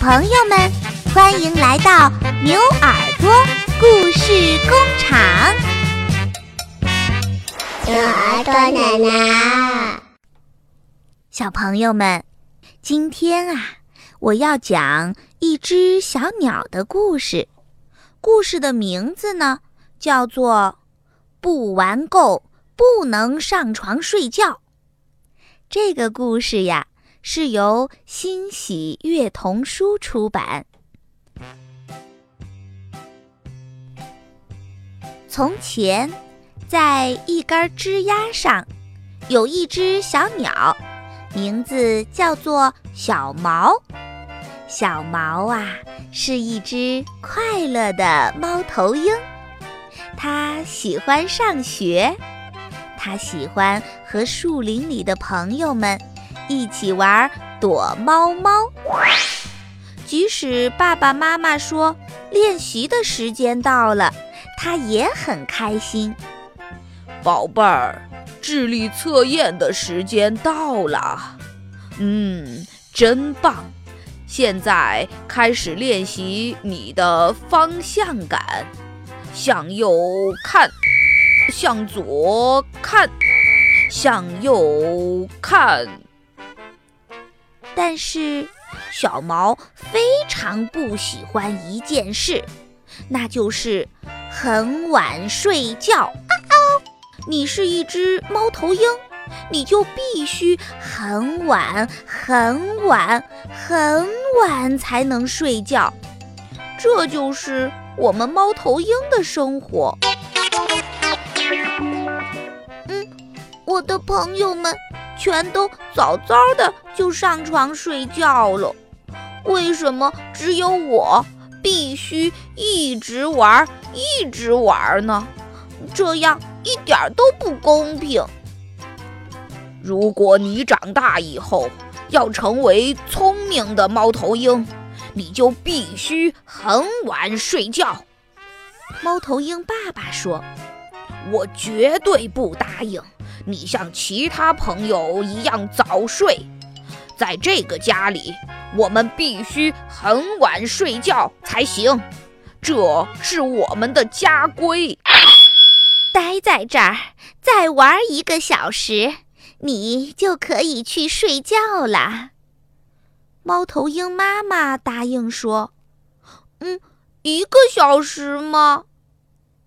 朋友们，欢迎来到牛耳朵故事工厂。牛耳朵奶奶，小朋友们，今天啊，我要讲一只小鸟的故事。故事的名字呢，叫做“不玩够不能上床睡觉”。这个故事呀。是由欣喜悦童书出版。从前，在一根枝丫上，有一只小鸟，名字叫做小毛。小毛啊，是一只快乐的猫头鹰。它喜欢上学，它喜欢和树林里的朋友们。一起玩躲猫猫，即使爸爸妈妈说练习的时间到了，他也很开心。宝贝儿，智力测验的时间到了，嗯，真棒！现在开始练习你的方向感，向右看，向左看，向右看。但是，小毛非常不喜欢一件事，那就是很晚睡觉。啊哦你是一只猫头鹰，你就必须很晚、很晚、很晚才能睡觉。这就是我们猫头鹰的生活。嗯，我的朋友们。全都早早的就上床睡觉了，为什么只有我必须一直玩一直玩呢？这样一点都不公平。如果你长大以后要成为聪明的猫头鹰，你就必须很晚睡觉。猫头鹰爸爸说：“我绝对不答应。”你像其他朋友一样早睡，在这个家里，我们必须很晚睡觉才行，这是我们的家规。待在这儿，再玩一个小时，你就可以去睡觉了。猫头鹰妈妈答应说：“嗯，一个小时吗？”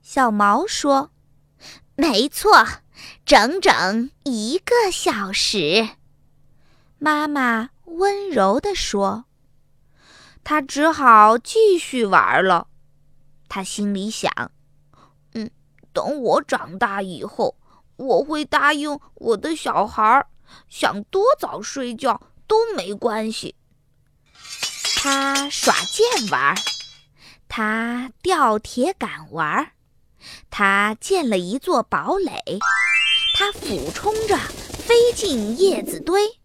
小毛说：“没错。”整整一个小时，妈妈温柔地说：“他只好继续玩了。”他心里想：“嗯，等我长大以后，我会答应我的小孩，想多早睡觉都没关系。”他耍剑玩，他吊铁杆玩，他建了一座堡垒。他俯冲着飞进叶子堆，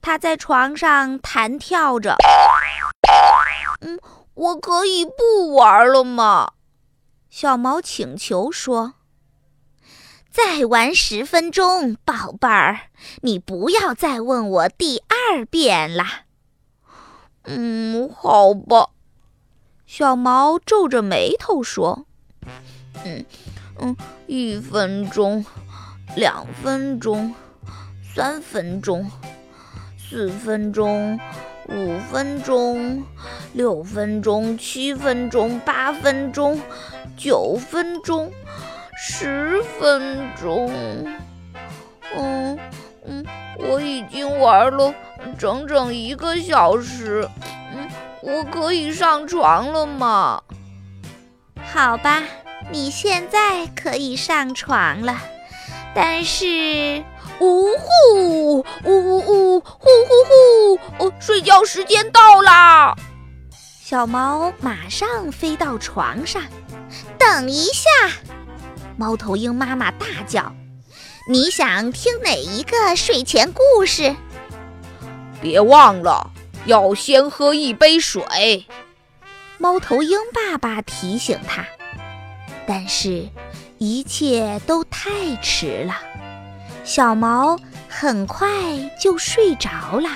他在床上弹跳着。嗯，我可以不玩了吗？小毛请求说：“再玩十分钟，宝贝儿，你不要再问我第二遍了。”嗯，好吧。小毛皱着眉头说：“嗯嗯，一分钟。”两分钟，三分钟，四分钟，五分钟，六分钟，七分钟，八分钟，九分钟，十分钟。嗯嗯，我已经玩了整整一个小时。嗯，我可以上床了吗？好吧，你现在可以上床了。但是，呜呼，呜呜呜，呼呼呼！哦，睡觉时间到啦！小猫马上飞到床上。等一下，猫头鹰妈妈大叫：“你想听哪一个睡前故事？别忘了要先喝一杯水。”猫头鹰爸爸提醒他。但是。一切都太迟了。小毛很快就睡着了。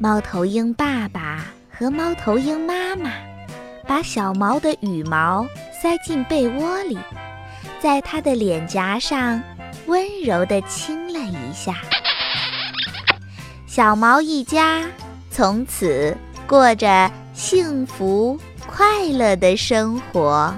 猫头鹰爸爸和猫头鹰妈妈把小毛的羽毛塞进被窝里，在它的脸颊上温柔地亲了一下。小毛一家从此过着幸福快乐的生活。